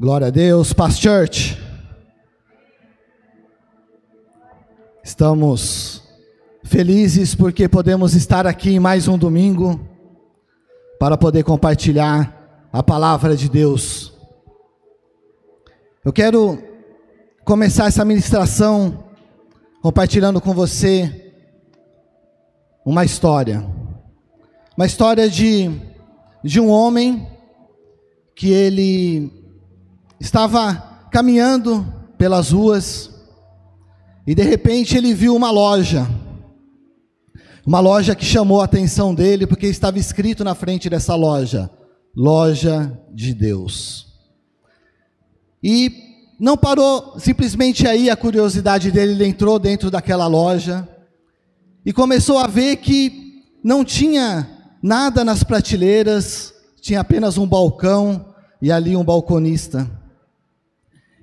Glória a Deus, Paz Church. Estamos felizes porque podemos estar aqui em mais um domingo para poder compartilhar a palavra de Deus. Eu quero começar essa ministração compartilhando com você uma história. Uma história de, de um homem que ele estava caminhando pelas ruas e de repente ele viu uma loja. Uma loja que chamou a atenção dele porque estava escrito na frente dessa loja: Loja de Deus. E não parou simplesmente aí a curiosidade dele, ele entrou dentro daquela loja e começou a ver que não tinha nada nas prateleiras, tinha apenas um balcão e ali um balconista.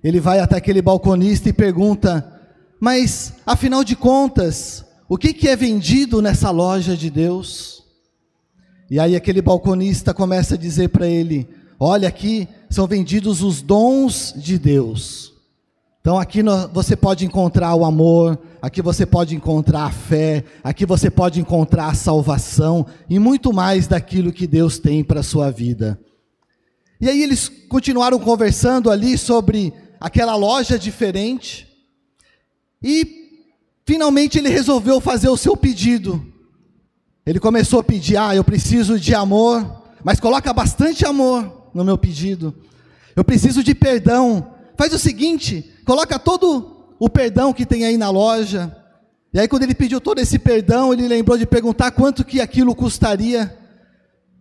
Ele vai até aquele balconista e pergunta: Mas, afinal de contas, o que, que é vendido nessa loja de Deus? E aí aquele balconista começa a dizer para ele: Olha, aqui são vendidos os dons de Deus. Então aqui você pode encontrar o amor, aqui você pode encontrar a fé, aqui você pode encontrar a salvação e muito mais daquilo que Deus tem para a sua vida. E aí eles continuaram conversando ali sobre aquela loja diferente. E finalmente ele resolveu fazer o seu pedido. Ele começou a pedir: "Ah, eu preciso de amor, mas coloca bastante amor no meu pedido. Eu preciso de perdão. Faz o seguinte, coloca todo o perdão que tem aí na loja. E aí quando ele pediu todo esse perdão, ele lembrou de perguntar quanto que aquilo custaria.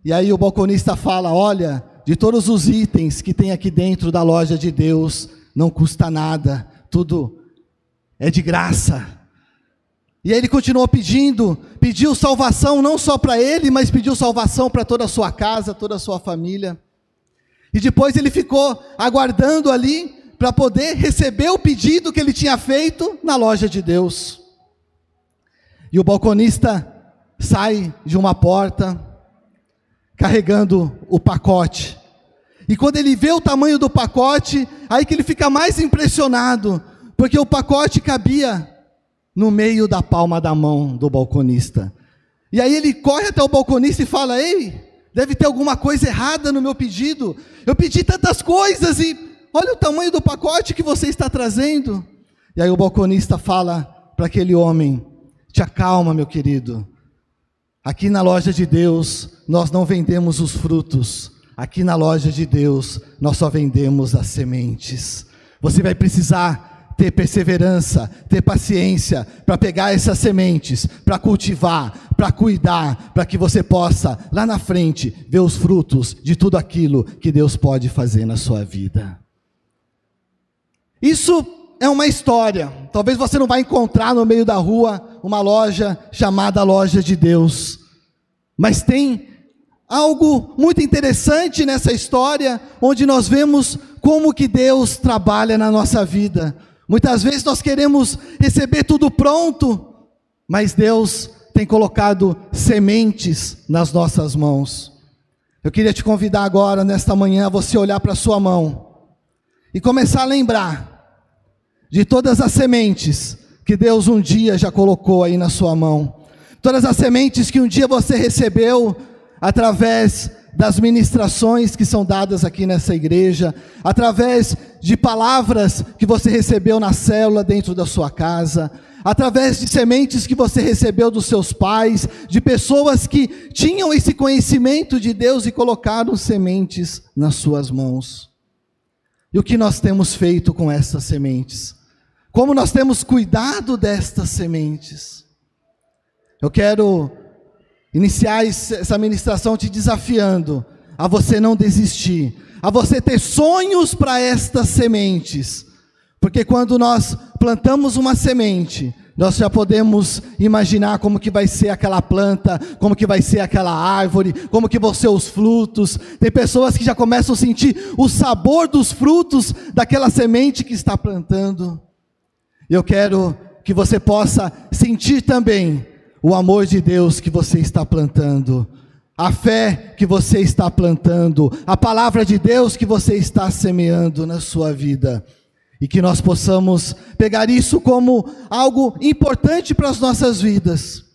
E aí o balconista fala: "Olha, de todos os itens que tem aqui dentro da loja de Deus, não custa nada, tudo é de graça. E aí ele continuou pedindo, pediu salvação não só para ele, mas pediu salvação para toda a sua casa, toda a sua família. E depois ele ficou aguardando ali para poder receber o pedido que ele tinha feito na loja de Deus. E o balconista sai de uma porta carregando o pacote e quando ele vê o tamanho do pacote, aí que ele fica mais impressionado, porque o pacote cabia no meio da palma da mão do balconista. E aí ele corre até o balconista e fala: Ei, deve ter alguma coisa errada no meu pedido. Eu pedi tantas coisas e olha o tamanho do pacote que você está trazendo. E aí o balconista fala para aquele homem: Te acalma, meu querido. Aqui na loja de Deus, nós não vendemos os frutos, Aqui na loja de Deus, nós só vendemos as sementes. Você vai precisar ter perseverança, ter paciência para pegar essas sementes, para cultivar, para cuidar, para que você possa, lá na frente, ver os frutos de tudo aquilo que Deus pode fazer na sua vida. Isso é uma história. Talvez você não vai encontrar no meio da rua uma loja chamada Loja de Deus, mas tem algo muito interessante nessa história, onde nós vemos como que Deus trabalha na nossa vida. Muitas vezes nós queremos receber tudo pronto, mas Deus tem colocado sementes nas nossas mãos. Eu queria te convidar agora, nesta manhã, a você olhar para a sua mão e começar a lembrar de todas as sementes que Deus um dia já colocou aí na sua mão. Todas as sementes que um dia você recebeu através das ministrações que são dadas aqui nessa igreja, através de palavras que você recebeu na célula dentro da sua casa, através de sementes que você recebeu dos seus pais, de pessoas que tinham esse conhecimento de Deus e colocaram sementes nas suas mãos. E o que nós temos feito com essas sementes? Como nós temos cuidado destas sementes? Eu quero iniciar essa ministração te desafiando a você não desistir, a você ter sonhos para estas sementes. Porque quando nós plantamos uma semente, nós já podemos imaginar como que vai ser aquela planta, como que vai ser aquela árvore, como que vão ser os frutos. Tem pessoas que já começam a sentir o sabor dos frutos daquela semente que está plantando. Eu quero que você possa sentir também o amor de Deus que você está plantando, a fé que você está plantando, a palavra de Deus que você está semeando na sua vida. E que nós possamos pegar isso como algo importante para as nossas vidas.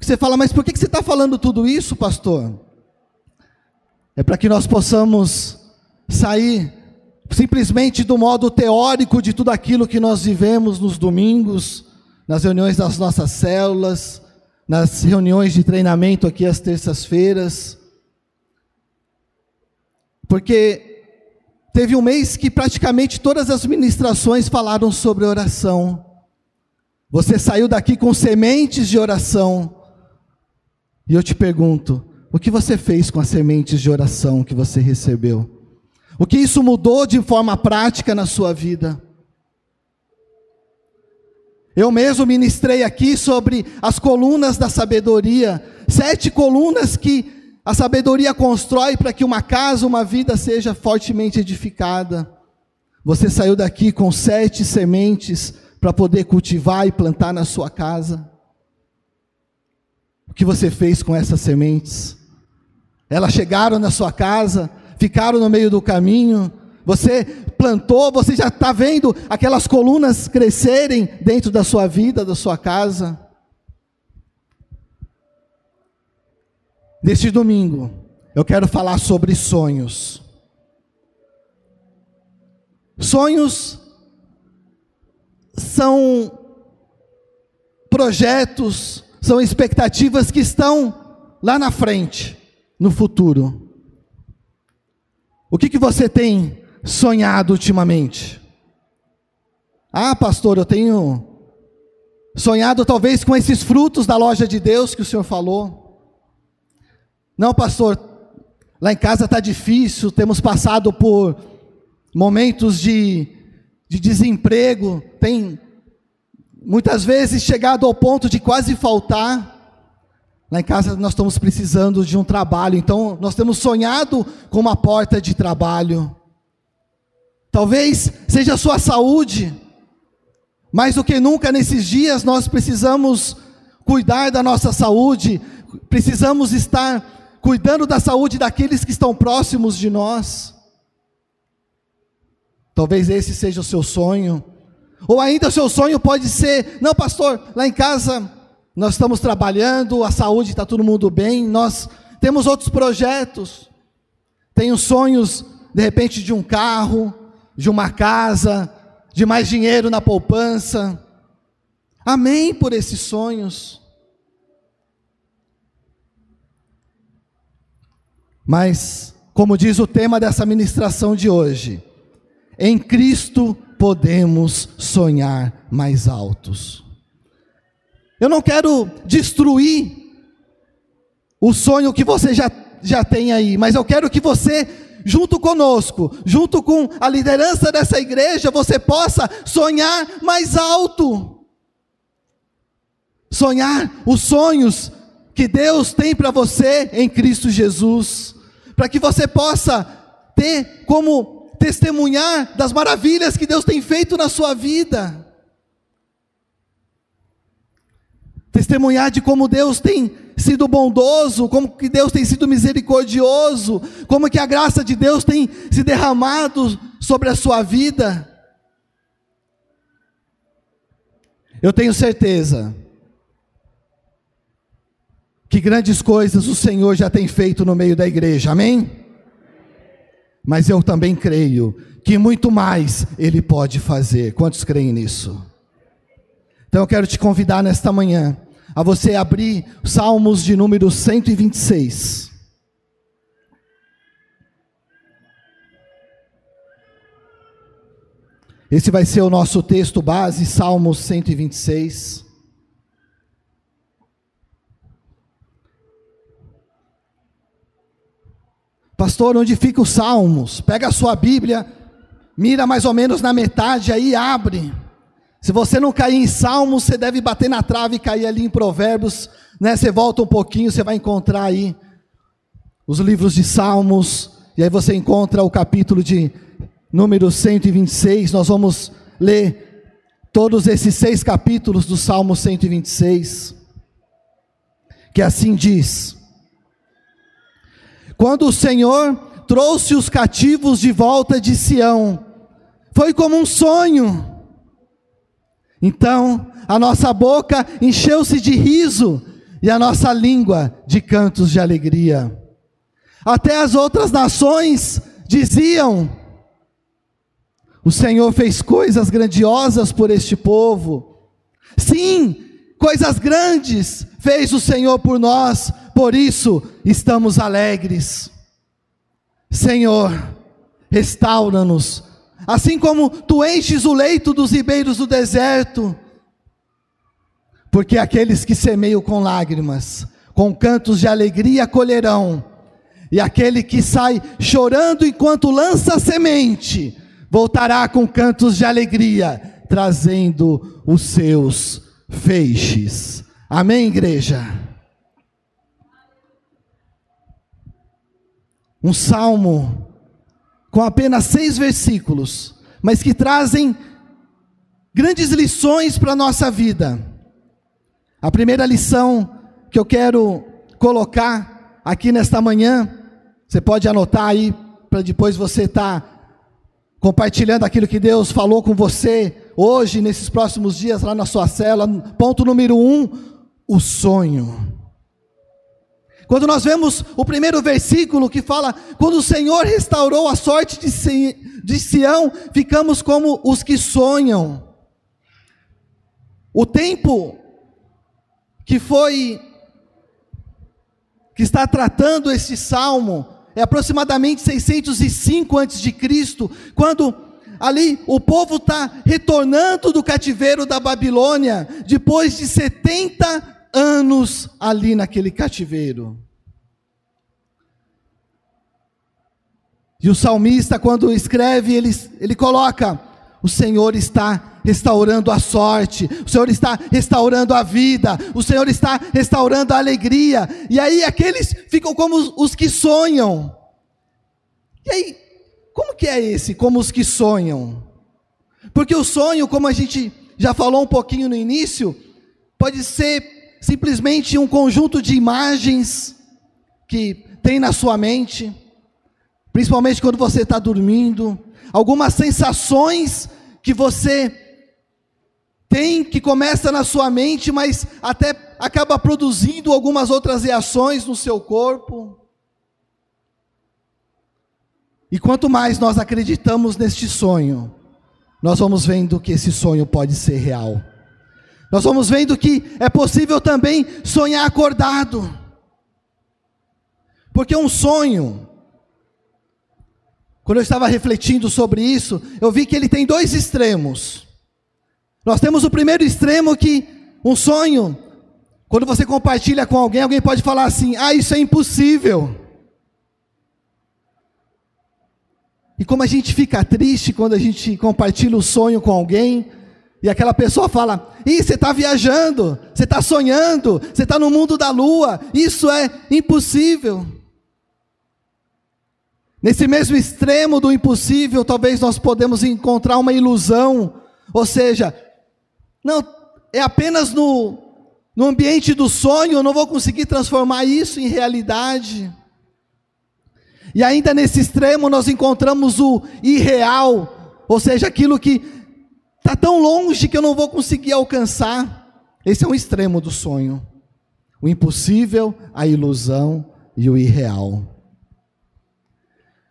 Você fala, mas por que você está falando tudo isso, pastor? É para que nós possamos sair simplesmente do modo teórico de tudo aquilo que nós vivemos nos domingos, nas reuniões das nossas células, nas reuniões de treinamento aqui às terças-feiras. Porque teve um mês que praticamente todas as ministrações falaram sobre oração. Você saiu daqui com sementes de oração. E eu te pergunto, o que você fez com as sementes de oração que você recebeu? O que isso mudou de forma prática na sua vida? Eu mesmo ministrei aqui sobre as colunas da sabedoria, sete colunas que a sabedoria constrói para que uma casa, uma vida seja fortemente edificada. Você saiu daqui com sete sementes para poder cultivar e plantar na sua casa. O que você fez com essas sementes? Elas chegaram na sua casa, ficaram no meio do caminho, você plantou, você já está vendo aquelas colunas crescerem dentro da sua vida, da sua casa. Neste domingo, eu quero falar sobre sonhos. Sonhos são projetos, são expectativas que estão lá na frente, no futuro. O que, que você tem sonhado ultimamente? Ah, pastor, eu tenho sonhado talvez com esses frutos da loja de Deus que o senhor falou. Não, pastor, lá em casa está difícil, temos passado por momentos de, de desemprego, tem muitas vezes chegado ao ponto de quase faltar. Lá em casa nós estamos precisando de um trabalho, então nós temos sonhado com uma porta de trabalho. Talvez seja a sua saúde. Mais do que nunca nesses dias nós precisamos cuidar da nossa saúde, precisamos estar cuidando da saúde daqueles que estão próximos de nós. Talvez esse seja o seu sonho. Ou ainda o seu sonho pode ser: não, pastor, lá em casa nós estamos trabalhando, a saúde está todo mundo bem, nós temos outros projetos. Tenho sonhos, de repente, de um carro, de uma casa, de mais dinheiro na poupança. Amém por esses sonhos. Mas, como diz o tema dessa ministração de hoje, em Cristo podemos sonhar mais altos. Eu não quero destruir o sonho que você já, já tem aí, mas eu quero que você junto conosco, junto com a liderança dessa igreja, você possa sonhar mais alto. Sonhar os sonhos que Deus tem para você em Cristo Jesus, para que você possa ter como testemunhar das maravilhas que Deus tem feito na sua vida. Testemunhar de como Deus tem sido bondoso, como que Deus tem sido misericordioso, como que a graça de Deus tem se derramado sobre a sua vida. Eu tenho certeza que grandes coisas o Senhor já tem feito no meio da igreja, amém? Mas eu também creio que muito mais Ele pode fazer. Quantos creem nisso? Então eu quero te convidar nesta manhã a você abrir Salmos de número 126. Esse vai ser o nosso texto base, Salmos 126. Pastor, onde fica os Salmos? Pega a sua Bíblia, mira mais ou menos na metade aí, abre. Se você não cair em Salmos, você deve bater na trave e cair ali em Provérbios, né? Você volta um pouquinho, você vai encontrar aí os livros de Salmos, e aí você encontra o capítulo de número 126. Nós vamos ler todos esses seis capítulos do Salmo 126, que assim diz: Quando o Senhor trouxe os cativos de volta de Sião, foi como um sonho. Então, a nossa boca encheu-se de riso e a nossa língua de cantos de alegria. Até as outras nações diziam: O Senhor fez coisas grandiosas por este povo. Sim, coisas grandes fez o Senhor por nós, por isso estamos alegres. Senhor, restaura-nos, assim como tu enches o leito dos ribeiros do deserto, porque aqueles que semeiam com lágrimas, com cantos de alegria colherão, e aquele que sai chorando enquanto lança a semente, voltará com cantos de alegria, trazendo os seus feixes. Amém, igreja? Um salmo com apenas seis versículos, mas que trazem grandes lições para a nossa vida. A primeira lição que eu quero colocar aqui nesta manhã, você pode anotar aí, para depois você estar tá compartilhando aquilo que Deus falou com você hoje, nesses próximos dias, lá na sua cela. Ponto número um: o sonho. Quando nós vemos o primeiro versículo que fala: quando o Senhor restaurou a sorte de Sião, ficamos como os que sonham. O tempo que foi, que está tratando este salmo, é aproximadamente 605 a.C., quando ali o povo está retornando do cativeiro da Babilônia, depois de 70 anos ali naquele cativeiro. E o salmista, quando escreve, ele, ele coloca: O Senhor está restaurando a sorte, o Senhor está restaurando a vida, o Senhor está restaurando a alegria. E aí aqueles ficam como os, os que sonham. E aí, como que é esse, como os que sonham? Porque o sonho, como a gente já falou um pouquinho no início, pode ser simplesmente um conjunto de imagens que tem na sua mente, principalmente quando você está dormindo, algumas sensações que você tem que começa na sua mente, mas até acaba produzindo algumas outras reações no seu corpo. E quanto mais nós acreditamos neste sonho, nós vamos vendo que esse sonho pode ser real. Nós vamos vendo que é possível também sonhar acordado. Porque um sonho, quando eu estava refletindo sobre isso, eu vi que ele tem dois extremos. Nós temos o primeiro extremo que um sonho, quando você compartilha com alguém, alguém pode falar assim: "Ah, isso é impossível". E como a gente fica triste quando a gente compartilha o sonho com alguém, e aquela pessoa fala: Ih, você está viajando, você está sonhando, você está no mundo da lua, isso é impossível. Nesse mesmo extremo do impossível, talvez nós podemos encontrar uma ilusão, ou seja, não, é apenas no, no ambiente do sonho, eu não vou conseguir transformar isso em realidade. E ainda nesse extremo nós encontramos o irreal, ou seja, aquilo que Está tão longe que eu não vou conseguir alcançar. Esse é um extremo do sonho. O impossível, a ilusão e o irreal.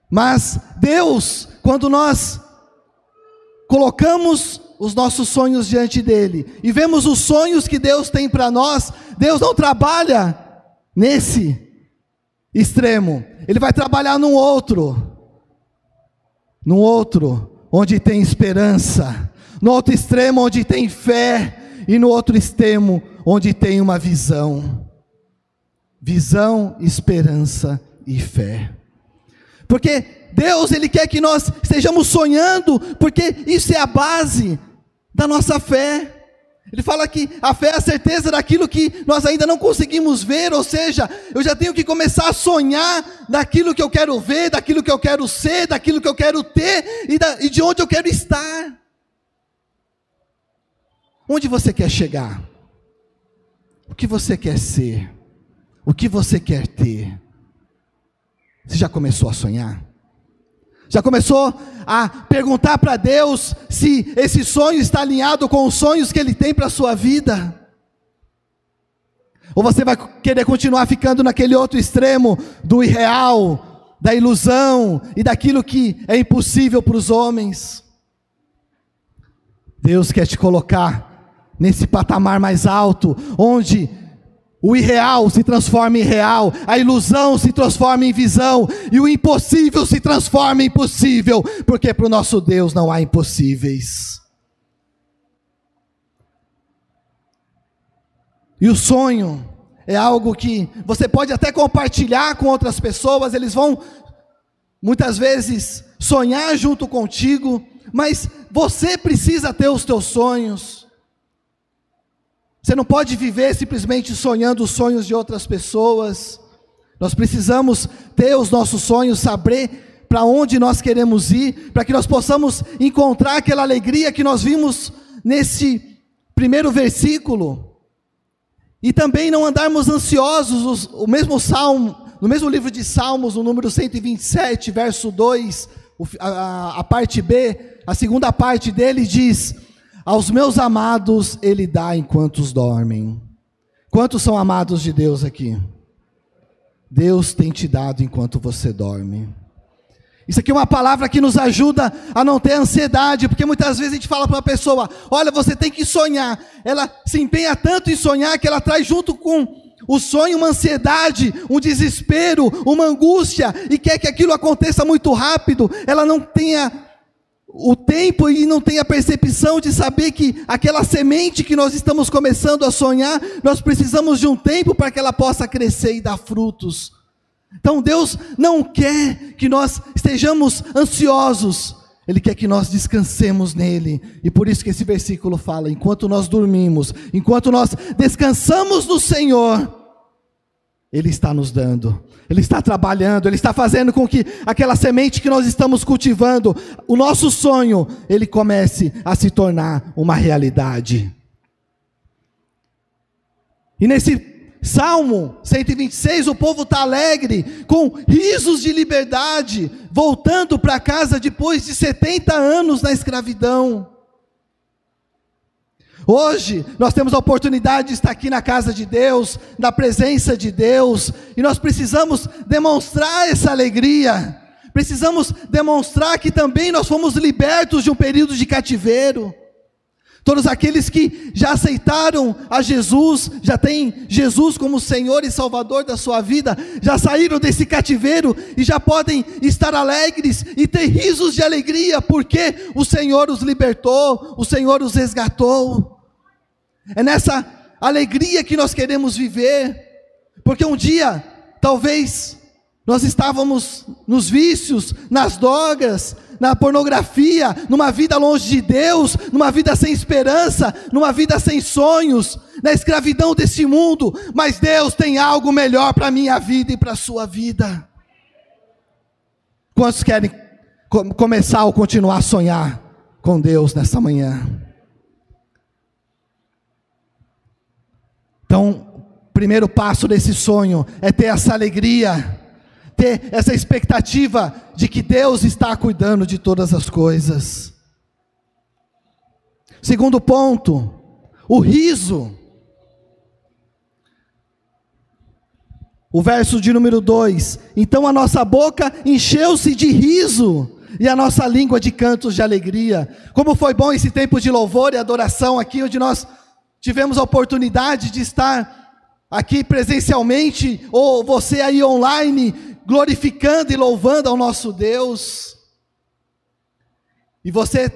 Mas Deus, quando nós colocamos os nossos sonhos diante dele e vemos os sonhos que Deus tem para nós, Deus não trabalha nesse extremo, ele vai trabalhar num outro, num outro, onde tem esperança, no outro extremo, onde tem fé, e no outro extremo, onde tem uma visão. Visão, esperança e fé. Porque Deus, Ele quer que nós estejamos sonhando, porque isso é a base da nossa fé. Ele fala que a fé é a certeza daquilo que nós ainda não conseguimos ver, ou seja, eu já tenho que começar a sonhar daquilo que eu quero ver, daquilo que eu quero ser, daquilo que eu quero ter e, da, e de onde eu quero estar. Onde você quer chegar? O que você quer ser? O que você quer ter? Você já começou a sonhar? Já começou a perguntar para Deus se esse sonho está alinhado com os sonhos que Ele tem para a sua vida? Ou você vai querer continuar ficando naquele outro extremo do irreal, da ilusão e daquilo que é impossível para os homens? Deus quer te colocar nesse patamar mais alto, onde o irreal se transforma em real, a ilusão se transforma em visão, e o impossível se transforma em possível, porque para o nosso Deus não há impossíveis. E o sonho é algo que você pode até compartilhar com outras pessoas, eles vão muitas vezes sonhar junto contigo, mas você precisa ter os teus sonhos. Você não pode viver simplesmente sonhando os sonhos de outras pessoas. Nós precisamos ter os nossos sonhos, saber para onde nós queremos ir, para que nós possamos encontrar aquela alegria que nós vimos nesse primeiro versículo. E também não andarmos ansiosos, o mesmo salmo, no mesmo livro de Salmos, no número 127, verso 2, a, a parte B, a segunda parte dele diz: aos meus amados Ele dá enquanto os dormem. Quantos são amados de Deus aqui? Deus tem te dado enquanto você dorme. Isso aqui é uma palavra que nos ajuda a não ter ansiedade, porque muitas vezes a gente fala para uma pessoa: olha, você tem que sonhar. Ela se empenha tanto em sonhar que ela traz junto com o sonho uma ansiedade, um desespero, uma angústia, e quer que aquilo aconteça muito rápido. Ela não tenha o tempo e não tem a percepção de saber que aquela semente que nós estamos começando a sonhar, nós precisamos de um tempo para que ela possa crescer e dar frutos. Então Deus não quer que nós estejamos ansiosos, Ele quer que nós descansemos nele. E por isso que esse versículo fala: enquanto nós dormimos, enquanto nós descansamos no Senhor, Ele está nos dando ele está trabalhando, Ele está fazendo com que aquela semente que nós estamos cultivando, o nosso sonho, ele comece a se tornar uma realidade. E nesse Salmo 126, o povo está alegre, com risos de liberdade, voltando para casa depois de 70 anos na escravidão. Hoje nós temos a oportunidade de estar aqui na casa de Deus, na presença de Deus, e nós precisamos demonstrar essa alegria. Precisamos demonstrar que também nós fomos libertos de um período de cativeiro. Todos aqueles que já aceitaram a Jesus, já têm Jesus como Senhor e Salvador da sua vida, já saíram desse cativeiro e já podem estar alegres e ter risos de alegria, porque o Senhor os libertou, o Senhor os resgatou. É nessa alegria que nós queremos viver, porque um dia, talvez, nós estávamos nos vícios, nas drogas, na pornografia, numa vida longe de Deus, numa vida sem esperança, numa vida sem sonhos, na escravidão desse mundo, mas Deus tem algo melhor para a minha vida e para a sua vida. Quantos querem começar ou continuar a sonhar com Deus nessa manhã? Então, o primeiro passo desse sonho é ter essa alegria, ter essa expectativa de que Deus está cuidando de todas as coisas. Segundo ponto, o riso. O verso de número 2: Então a nossa boca encheu-se de riso e a nossa língua de cantos de alegria. Como foi bom esse tempo de louvor e adoração aqui, onde nós tivemos a oportunidade de estar aqui presencialmente, ou você aí online, glorificando e louvando ao nosso Deus. E você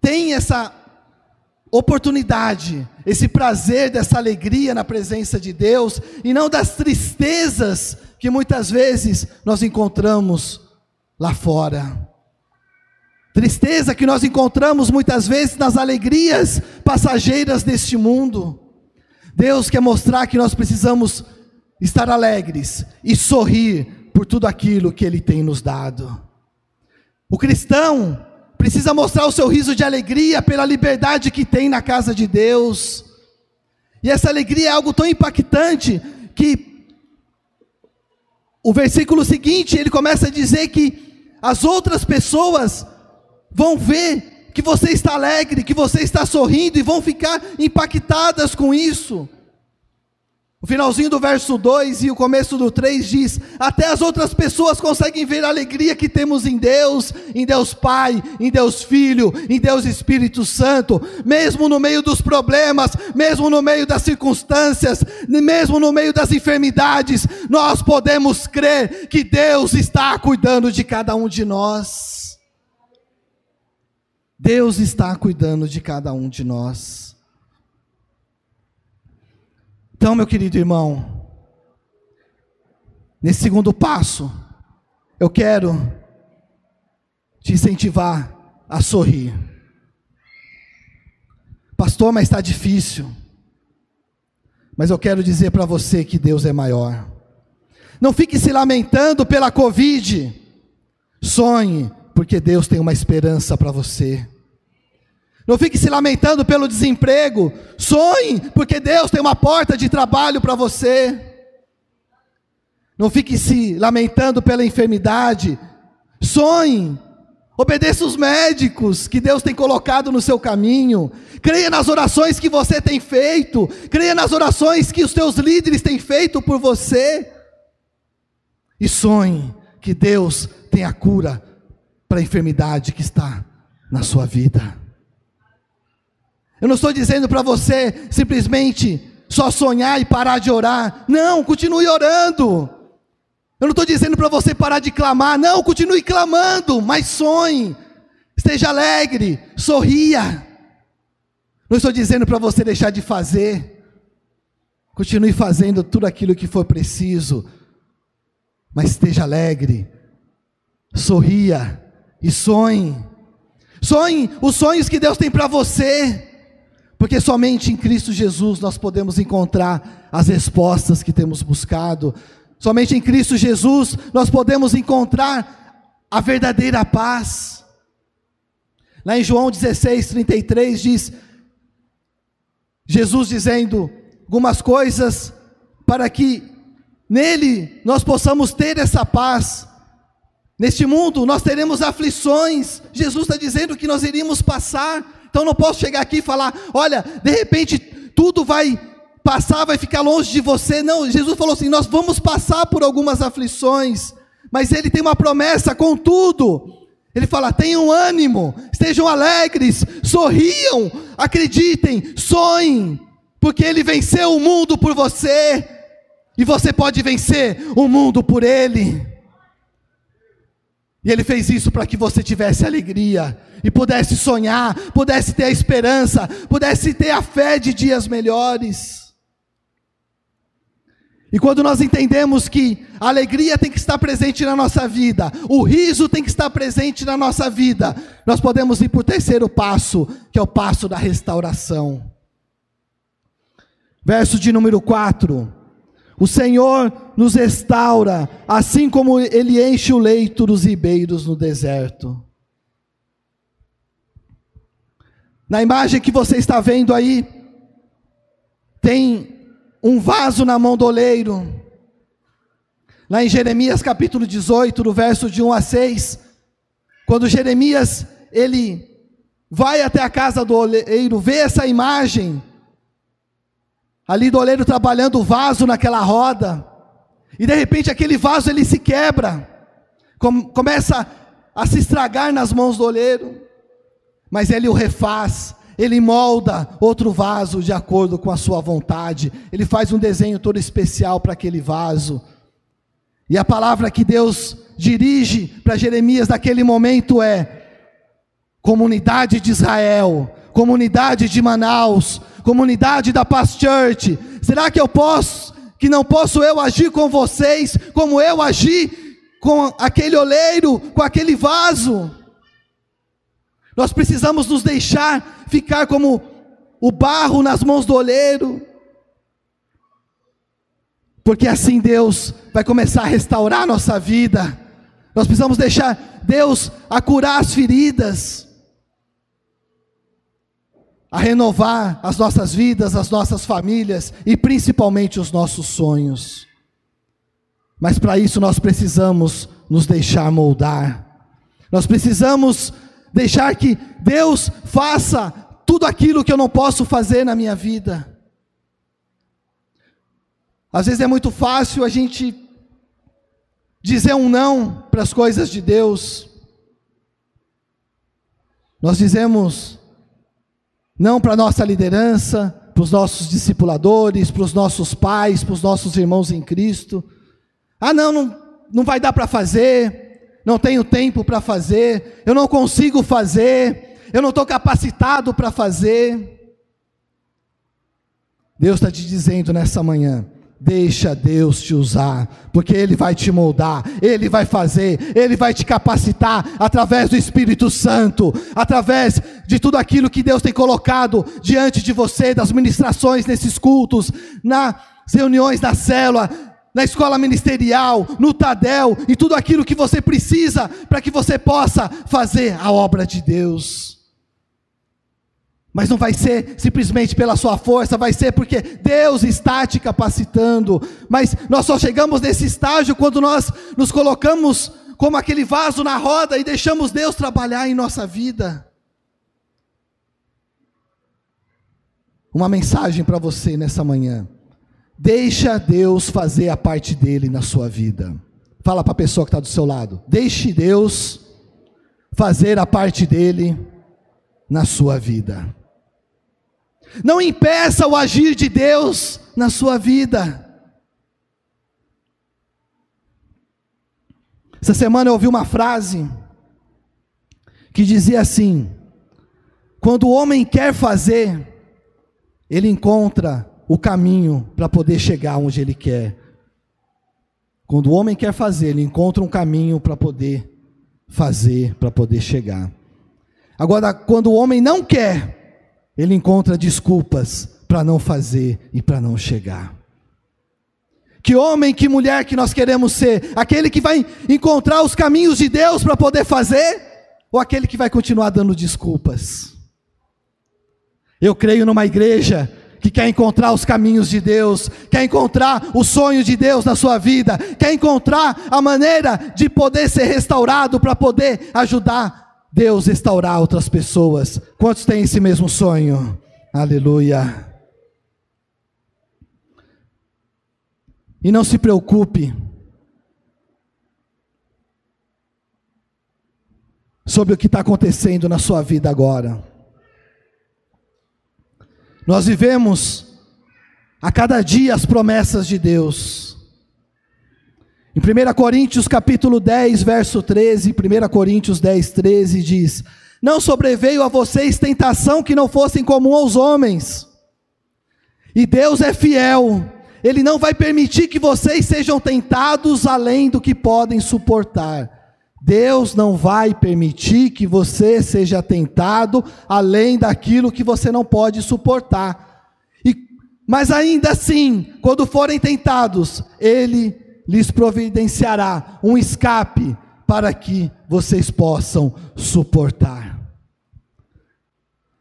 tem essa oportunidade, esse prazer dessa alegria na presença de Deus, e não das tristezas que muitas vezes nós encontramos lá fora. Tristeza que nós encontramos muitas vezes nas alegrias passageiras deste mundo. Deus quer mostrar que nós precisamos estar alegres e sorrir por tudo aquilo que Ele tem nos dado. O cristão precisa mostrar o seu riso de alegria pela liberdade que tem na casa de Deus. E essa alegria é algo tão impactante que o versículo seguinte, ele começa a dizer que as outras pessoas vão ver que você está alegre, que você está sorrindo e vão ficar impactadas com isso. O finalzinho do verso 2 e o começo do 3 diz: Até as outras pessoas conseguem ver a alegria que temos em Deus, em Deus Pai, em Deus Filho, em Deus Espírito Santo, mesmo no meio dos problemas, mesmo no meio das circunstâncias, mesmo no meio das enfermidades, nós podemos crer que Deus está cuidando de cada um de nós. Deus está cuidando de cada um de nós. Então, meu querido irmão, nesse segundo passo, eu quero te incentivar a sorrir. Pastor, mas está difícil. Mas eu quero dizer para você que Deus é maior. Não fique se lamentando pela Covid. Sonhe, porque Deus tem uma esperança para você. Não fique se lamentando pelo desemprego. Sonhe, porque Deus tem uma porta de trabalho para você. Não fique se lamentando pela enfermidade. Sonhe. Obedeça os médicos que Deus tem colocado no seu caminho. Creia nas orações que você tem feito. Creia nas orações que os teus líderes têm feito por você. E sonhe que Deus tem a cura para a enfermidade que está na sua vida. Eu não estou dizendo para você simplesmente só sonhar e parar de orar. Não, continue orando. Eu não estou dizendo para você parar de clamar. Não, continue clamando, mas sonhe. Esteja alegre, sorria. Não estou dizendo para você deixar de fazer. Continue fazendo tudo aquilo que for preciso. Mas esteja alegre, sorria e sonhe. Sonhe os sonhos que Deus tem para você. Porque somente em Cristo Jesus nós podemos encontrar as respostas que temos buscado. Somente em Cristo Jesus nós podemos encontrar a verdadeira paz. Lá em João 16, 33 diz: Jesus dizendo algumas coisas para que nele nós possamos ter essa paz. Neste mundo nós teremos aflições. Jesus está dizendo que nós iríamos passar então não posso chegar aqui e falar, olha, de repente tudo vai passar, vai ficar longe de você. Não, Jesus falou assim: nós vamos passar por algumas aflições, mas Ele tem uma promessa com tudo. Ele fala: tenham ânimo, estejam alegres, sorriam, acreditem, sonhem, porque Ele venceu o mundo por você, e você pode vencer o mundo por Ele. E Ele fez isso para que você tivesse alegria e pudesse sonhar, pudesse ter a esperança, pudesse ter a fé de dias melhores. E quando nós entendemos que a alegria tem que estar presente na nossa vida, o riso tem que estar presente na nossa vida, nós podemos ir para o terceiro passo, que é o passo da restauração. Verso de número 4. O Senhor nos restaura, assim como Ele enche o leito dos ribeiros no deserto. Na imagem que você está vendo aí, tem um vaso na mão do oleiro. Lá em Jeremias capítulo 18, do verso de 1 a 6, quando Jeremias ele vai até a casa do oleiro, vê essa imagem, ali do oleiro trabalhando o vaso naquela roda, e de repente aquele vaso ele se quebra, começa a se estragar nas mãos do oleiro, mas ele o refaz, ele molda outro vaso de acordo com a sua vontade, ele faz um desenho todo especial para aquele vaso. E a palavra que Deus dirige para Jeremias naquele momento é: comunidade de Israel, comunidade de Manaus, comunidade da Paz Church, será que eu posso, que não posso eu agir com vocês como eu agi com aquele oleiro, com aquele vaso? Nós precisamos nos deixar ficar como o barro nas mãos do oleiro, porque assim Deus vai começar a restaurar a nossa vida. Nós precisamos deixar Deus a curar as feridas a renovar as nossas vidas, as nossas famílias e principalmente os nossos sonhos. Mas para isso nós precisamos nos deixar moldar. Nós precisamos deixar que Deus faça tudo aquilo que eu não posso fazer na minha vida. Às vezes é muito fácil a gente dizer um não para as coisas de Deus. Nós dizemos não para a nossa liderança, para os nossos discipuladores, para os nossos pais, para os nossos irmãos em Cristo. Ah, não, não, não vai dar para fazer, não tenho tempo para fazer, eu não consigo fazer, eu não estou capacitado para fazer. Deus está te dizendo nessa manhã: Deixa Deus te usar, porque Ele vai te moldar, Ele vai fazer, Ele vai te capacitar através do Espírito Santo, através de tudo aquilo que Deus tem colocado diante de você, das ministrações nesses cultos, nas reuniões da célula, na escola ministerial, no Tadel, e tudo aquilo que você precisa para que você possa fazer a obra de Deus. Mas não vai ser simplesmente pela sua força, vai ser porque Deus está te capacitando. Mas nós só chegamos nesse estágio quando nós nos colocamos como aquele vaso na roda e deixamos Deus trabalhar em nossa vida. Uma mensagem para você nessa manhã. Deixa Deus fazer a parte dele na sua vida. Fala para a pessoa que está do seu lado. Deixe Deus fazer a parte dele na sua vida. Não impeça o agir de Deus na sua vida. Essa semana eu ouvi uma frase que dizia assim: quando o homem quer fazer, ele encontra o caminho para poder chegar onde ele quer. Quando o homem quer fazer, ele encontra um caminho para poder fazer, para poder chegar. Agora, quando o homem não quer, ele encontra desculpas para não fazer e para não chegar. Que homem, que mulher que nós queremos ser? Aquele que vai encontrar os caminhos de Deus para poder fazer? Ou aquele que vai continuar dando desculpas? Eu creio numa igreja que quer encontrar os caminhos de Deus, quer encontrar o sonho de Deus na sua vida, quer encontrar a maneira de poder ser restaurado para poder ajudar Deus restaurar outras pessoas. Quantos têm esse mesmo sonho? Aleluia. E não se preocupe sobre o que está acontecendo na sua vida agora. Nós vivemos a cada dia as promessas de Deus. Em 1 Coríntios capítulo 10, verso 13, 1 Coríntios 10, 13 diz: Não sobreveio a vocês tentação que não fossem comum aos homens. E Deus é fiel, Ele não vai permitir que vocês sejam tentados além do que podem suportar. Deus não vai permitir que você seja tentado além daquilo que você não pode suportar. E, mas ainda assim, quando forem tentados, Ele lhes providenciará um escape para que vocês possam suportar.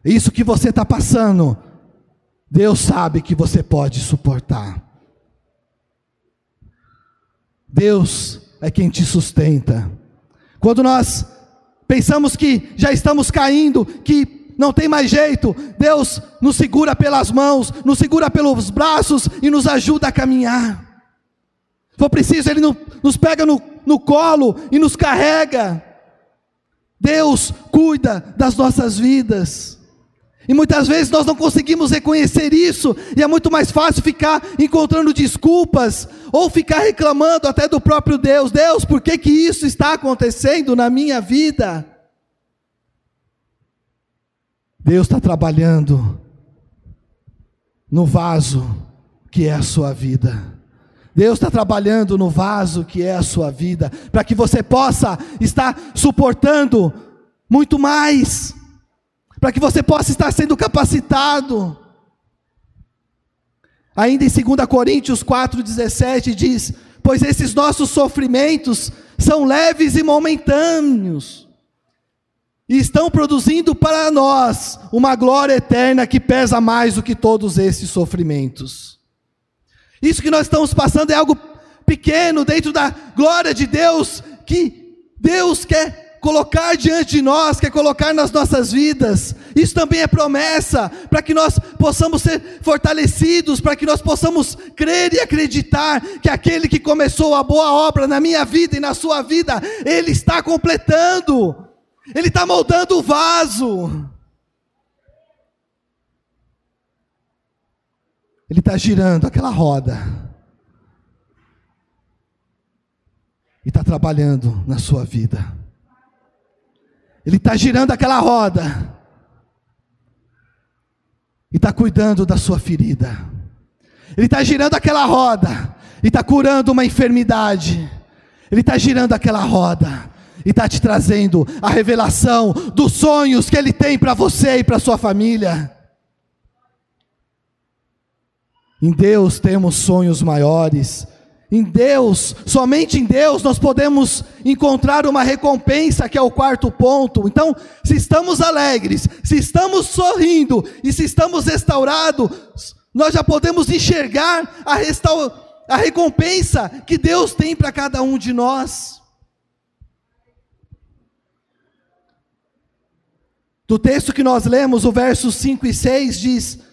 Isso que você está passando, Deus sabe que você pode suportar. Deus é quem te sustenta. Quando nós pensamos que já estamos caindo, que não tem mais jeito, Deus nos segura pelas mãos, nos segura pelos braços e nos ajuda a caminhar for preciso, Ele nos pega no, no colo e nos carrega. Deus cuida das nossas vidas. E muitas vezes nós não conseguimos reconhecer isso, e é muito mais fácil ficar encontrando desculpas, ou ficar reclamando até do próprio Deus: Deus, por que, que isso está acontecendo na minha vida? Deus está trabalhando no vaso que é a sua vida. Deus está trabalhando no vaso que é a sua vida, para que você possa estar suportando muito mais, para que você possa estar sendo capacitado. Ainda em 2 Coríntios 4,17 diz: Pois esses nossos sofrimentos são leves e momentâneos, e estão produzindo para nós uma glória eterna que pesa mais do que todos esses sofrimentos. Isso que nós estamos passando é algo pequeno dentro da glória de Deus que Deus quer colocar diante de nós, quer colocar nas nossas vidas. Isso também é promessa para que nós possamos ser fortalecidos, para que nós possamos crer e acreditar que aquele que começou a boa obra na minha vida e na sua vida, ele está completando. Ele está moldando o vaso. Ele está girando aquela roda. E está trabalhando na sua vida. Ele está girando aquela roda. E está cuidando da sua ferida. Ele está girando aquela roda. E está curando uma enfermidade. Ele está girando aquela roda. E está te trazendo a revelação dos sonhos que Ele tem para você e para sua família. Em Deus temos sonhos maiores. Em Deus, somente em Deus, nós podemos encontrar uma recompensa, que é o quarto ponto. Então, se estamos alegres, se estamos sorrindo e se estamos restaurados, nós já podemos enxergar a, a recompensa que Deus tem para cada um de nós. Do texto que nós lemos, o verso 5 e 6 diz: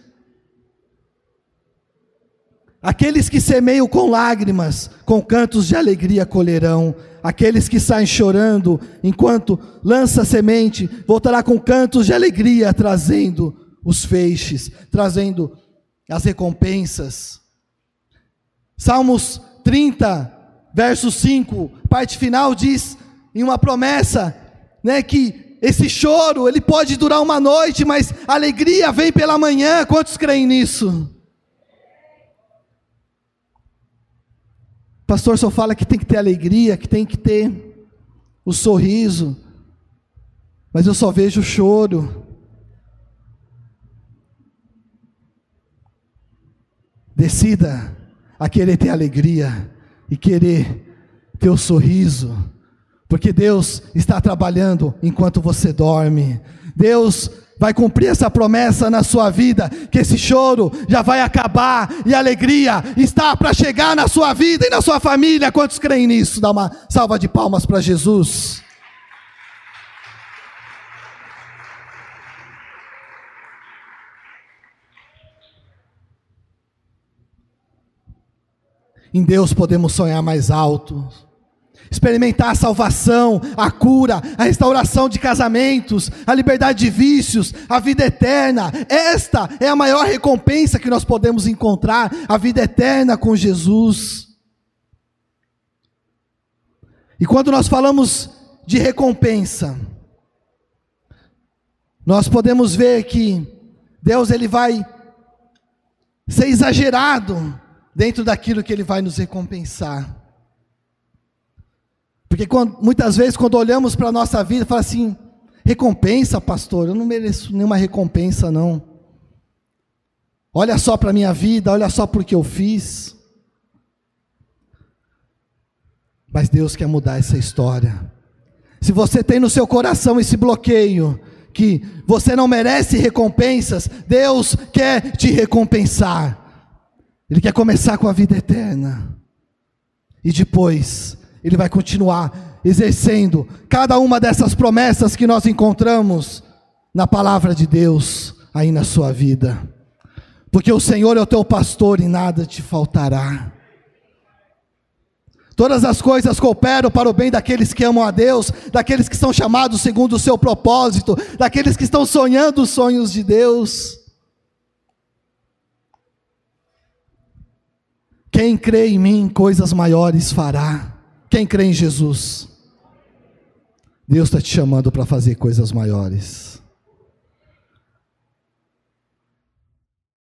Aqueles que semeiam com lágrimas, com cantos de alegria colherão. Aqueles que saem chorando, enquanto lança semente, voltará com cantos de alegria, trazendo os feixes, trazendo as recompensas. Salmos 30, verso 5, parte final diz em uma promessa, né, que esse choro, ele pode durar uma noite, mas alegria vem pela manhã. Quantos creem nisso? Pastor só fala que tem que ter alegria, que tem que ter o sorriso, mas eu só vejo o choro. Decida a querer ter alegria e querer ter o sorriso, porque Deus está trabalhando enquanto você dorme. Deus vai cumprir essa promessa na sua vida, que esse choro já vai acabar e a alegria está para chegar na sua vida e na sua família. Quantos creem nisso? Dá uma salva de palmas para Jesus. Em Deus podemos sonhar mais alto experimentar a salvação, a cura, a restauração de casamentos, a liberdade de vícios, a vida eterna. Esta é a maior recompensa que nós podemos encontrar, a vida eterna com Jesus. E quando nós falamos de recompensa, nós podemos ver que Deus ele vai ser exagerado dentro daquilo que ele vai nos recompensar. Porque quando, muitas vezes, quando olhamos para a nossa vida, fala assim: recompensa, pastor, eu não mereço nenhuma recompensa, não. Olha só para a minha vida, olha só para o que eu fiz. Mas Deus quer mudar essa história. Se você tem no seu coração esse bloqueio, que você não merece recompensas, Deus quer te recompensar. Ele quer começar com a vida eterna. E depois ele vai continuar exercendo cada uma dessas promessas que nós encontramos na palavra de Deus aí na sua vida. Porque o Senhor é o teu pastor e nada te faltará. Todas as coisas cooperam para o bem daqueles que amam a Deus, daqueles que são chamados segundo o seu propósito, daqueles que estão sonhando os sonhos de Deus. Quem crê em mim, coisas maiores fará. Quem crê em Jesus? Deus está te chamando para fazer coisas maiores.